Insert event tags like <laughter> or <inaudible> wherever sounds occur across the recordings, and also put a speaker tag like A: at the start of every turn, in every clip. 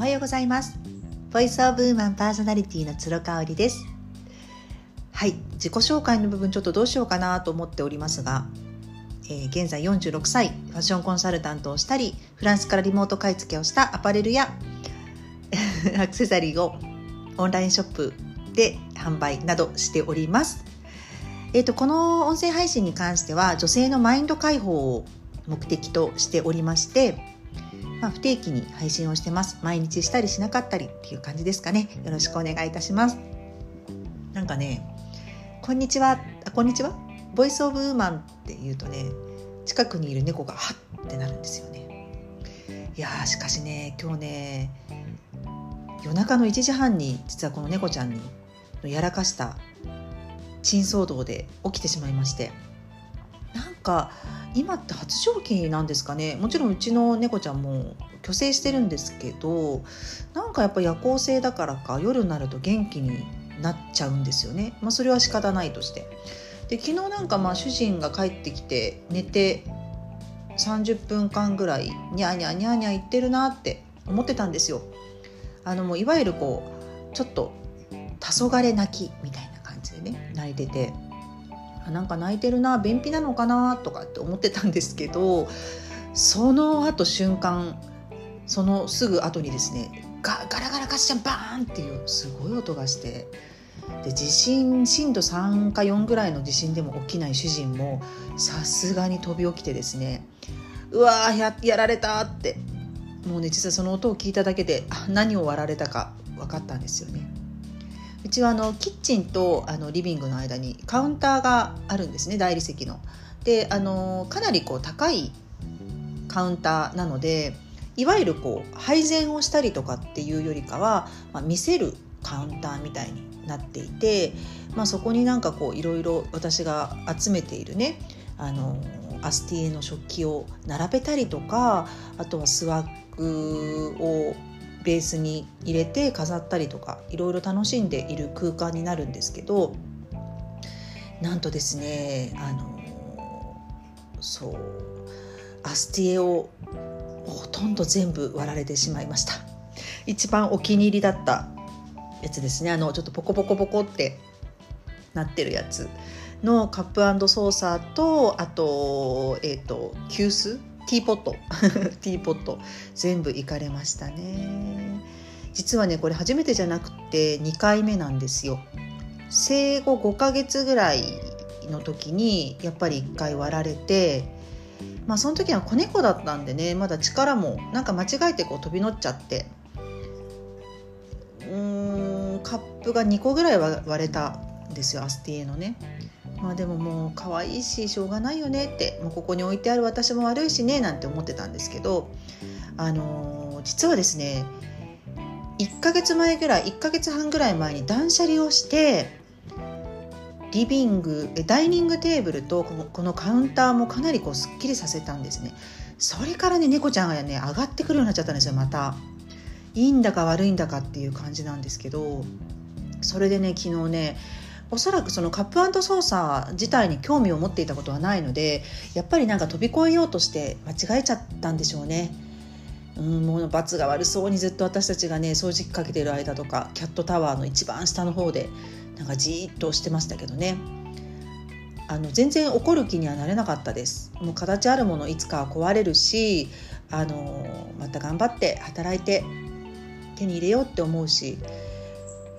A: おはようございます。ボイスオブウーマンパーソナリティの鶴香織です。はい自己紹介の部分ちょっとどうしようかなと思っておりますが、えー、現在46歳ファッションコンサルタントをしたりフランスからリモート買い付けをしたアパレルや <laughs> アクセサリーをオンラインショップで販売などしております。えーと、この音声配信に関しては女性のマインド解放を目的としておりまして、まあ、不定期に配信をしてます。毎日したりしなかったりっていう感じですかね。よろしくお願いいたします。なんかねこんにちはあこんにちは？ボイスオブウーマンって言うとね近くにいる猫がハッってなるんですよね。いやしかしね今日ね夜中の1時半に実はこの猫ちゃんにやらかした珍騒動で起きてしまいまして。か今って発情期なんですかね？もちろんうちの猫ちゃんも虚勢してるんですけどなんかやっぱ夜行性だからか夜になると元気になっちゃうんですよね、まあ、それは仕方ないとして。で昨日なんかまあ主人が帰ってきて寝て30分間ぐらいニャーニャーニャーニャー言ってるなって思ってたんですよ。あのもういわゆるこうちょっと黄昏泣きみたいな感じでね泣いてて。なんか泣いてるな便秘なのかなとかって思ってたんですけどその後瞬間そのすぐ後にですねガガラガラガッシャンバーンっていうすごい音がしてで地震震度3か4ぐらいの地震でも起きない主人もさすがに飛び起きてですねうわーややられたってもうね実はその音を聞いただけで何を割られたか分かったんですよね。うちはあのキッチンとあのリビングの間にカウンターがあるんですね大理石の。であのかなりこう高いカウンターなのでいわゆるこう配膳をしたりとかっていうよりかは、まあ、見せるカウンターみたいになっていて、まあ、そこになんかこういろいろ私が集めているねあのアスティエの食器を並べたりとかあとはスワッグをベースに入れて飾ったりとかいろいろ楽しんでいる空間になるんですけどなんとですねあのそうアスティエをほとんど全部割られてしまいました。一番お気に入りだったやつですね。あのちょっとポコポコポコってなってるやつのカップソーサーとあと,、えーと急須ティーポット。<laughs> ティーポット。全部行かれましたね。実はねこれ初めてじゃなくて2回目なんですよ。生後5ヶ月ぐらいの時にやっぱり1回割られてまあその時は子猫だったんでねまだ力もなんか間違えてこう飛び乗っちゃって。うーんカップが2個ぐらい割れたんですよアスティエのね。まあでももう可愛いししょうがないよねってもうここに置いてある私も悪いしねなんて思ってたんですけどあのー、実はですね1ヶ月前ぐらい1ヶ月半ぐらい前に断捨離をしてリビングダイニングテーブルとこのこのカウンターもかなりこうすっきりさせたんですね。それからね猫ちゃんがね上がってくるようになっちゃったんですよまた。いいんだか悪いんだかっていう感じなんですけどそれでね昨日ねおそらくそのカップソーサー自体に興味を持っていたことはないのでやっぱりなんか飛び越えようとして間違えちゃったんでしょうね。うん、もう罰が悪そうにずっと私たちがね掃除機かけてる間とかキャットタワーの一番下の方でなんかじーっとしてましたけどねあの全然怒る気にはなれなかったですもう形あるものいつかは壊れるしあのまた頑張って働いて手に入れようって思うし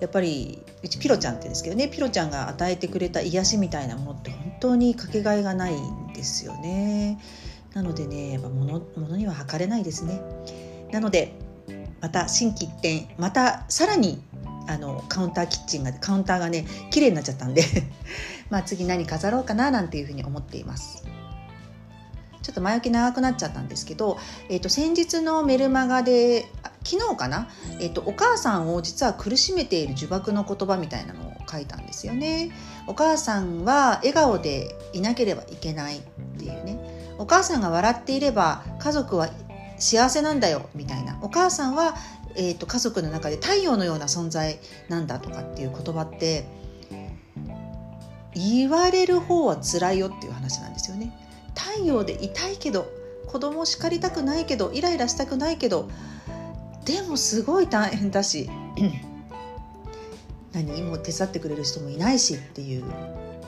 A: やっぱりうちピロちゃんって言うんですけどねピロちゃんが与えてくれた癒しみたいなものって本当にかけがえがないんですよね。なのでねやっぱ物物には測れないですね。なのでまた心機一転またさらにあのカウンターキッチンがカウンターがね綺麗になっちゃったんで <laughs> まあ次何飾ろうかななんていうふうに思っています。ちょっと前置き長くなっちゃったんですけど、えー、と先日のメルマガで昨日かな、えっと、お母さんを実は苦しめている呪縛の言葉みたいなのを書いたんですよね。お母さんは笑顔でいなければいけないっていうね。お母さんが笑っていれば家族は幸せなんだよみたいな。お母さんは、えーと、と家族の中で太陽のような存在なんだとかっていう言葉って言われる方は辛いよっていう話なんですよね。太陽でいたいけど子供を叱りたくないけどイライラしたくないけどでもすごい大変だし。<clears throat> 何も手伝ってくれる人もいないしっていう。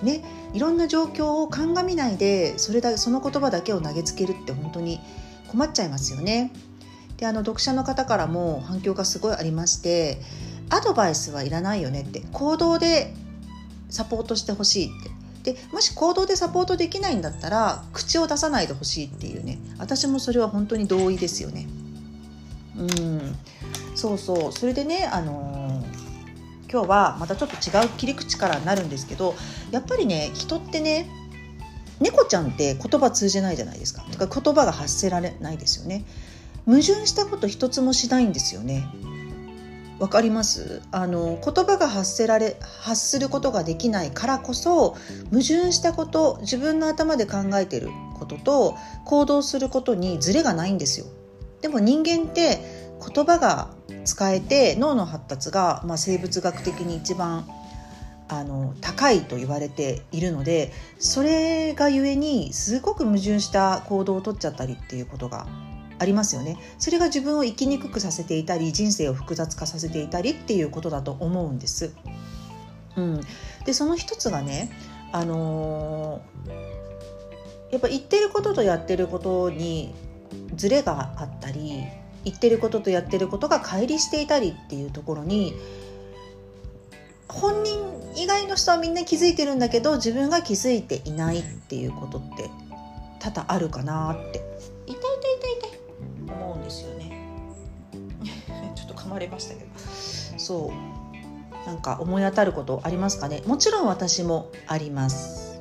A: ね。いろんな状況を鑑みないでそれだその言葉だけを投げつけるって本当に困っちゃいますよね。であの読者の方からも反響がすごいありましてアドバイスはいらないよねって。行動でサポートしてほしいって。でもし行動でサポートできないんだったら口を出さないでほしいっていうね。私もそれは本当に同意ですよね。うんそうそうそれでねあのー、今日はまたちょっと違う切り口からなるんですけどやっぱりね人ってね猫ちゃんって言葉通じないじゃないですか。とか言葉が発せられないですよね。矛盾したこと一つもしないんですよね。わかります？あの言葉が発せられ発することができないからこそ矛盾したこと自分の頭で考えてることと行動することにズレがないんですよ。でも人間って言葉が使えて脳の発達が、まあ、生物学的に一番あの高いと言われているのでそれがゆえにすごく矛盾した行動をとっちゃったりっていうことがありますよねそれが自分を生きにくくさせていたり人生を複雑化させていたりっていうことだと思うんです。うん、でその一つがね、あのー、やっぱ言ってることとやってることにズレがあったり言ってることとやってることが乖離していたりっていうところに本人以外の人はみんな気づいてるんだけど自分が気づいていないっていうことって多々あるかなって。痛い痛い痛い痛い。思うんですよね。<laughs> ちょっと噛まれましたけど。そう。なんか思い当たることありますかね？もちろん私もあります。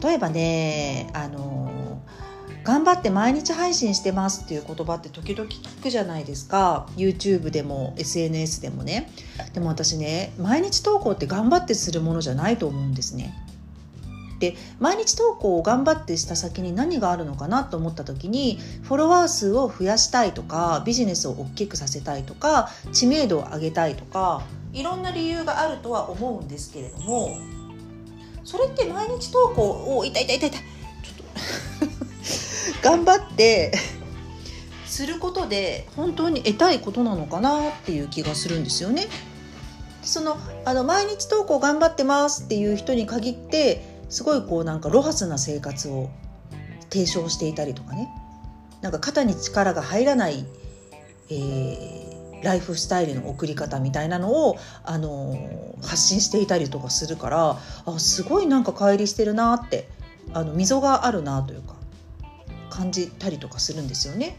A: 例えばねあの頑張って毎日配信してますっていう言葉って時々聞くじゃないですか。YouTube でも SNS でもね。でも私ね毎日投稿って頑張ってするものじゃないと思うんですね。で毎日投稿を頑張ってした先に何があるのかなと思った時にフォロワー数を増やしたいとかビジネスを大きくさせたいとか知名度を上げたいとかいろんな理由があるとは思うんですけれどもそれって毎日投稿を痛い痛い痛い痛い頑張って <laughs> することで本当に得たいことなのかなっていう気がするんですよね。そのあの毎日投稿頑張ってますっていう人に限ってすごいこうなんかロハスな生活を提唱していたりとかねなんか肩に力が入らない、えー、ライフスタイルの送り方みたいなのを、あのー、発信していたりとかするからあすごいなんか乖離してるなってあの溝があるなというか感じたりとかするんですよね。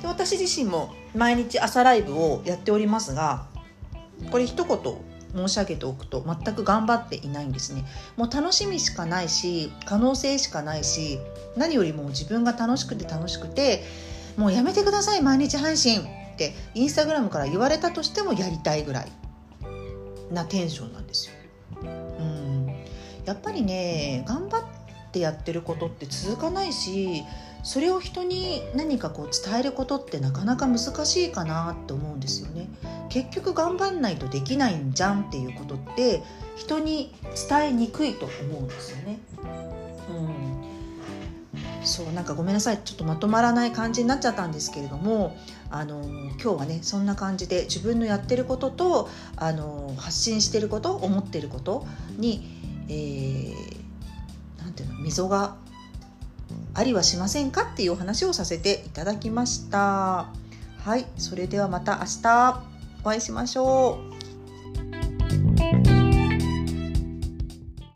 A: で私自身も毎日朝ライブをやっておりますがこれ一言申し上げておくと全く頑張っていないんですねもう楽しみしかないし可能性しかないし何よりも自分が楽しくて楽しくてもうやめてください毎日配信ってインスタグラムから言われたとしてもやりたいぐらいなテンションなんですよ。うんやっぱりね頑張ってやってることって続かないしそれを人に何かこう伝えることってなかなか難しいかなって思うんですよね。結局頑張んないとできないんじゃんっていうことって人に伝えにくいと思うんですよね。うん、そうなんかごめんなさいちょっとまとまらない感じになっちゃったんですけれどもあの今日はねそんな感じで自分のやってることとあの発信してること思ってることに、えー、なんていうの溝がありはしませんか？っていうお話をさせていただきました。はい、それではまた明日お会いしましょう。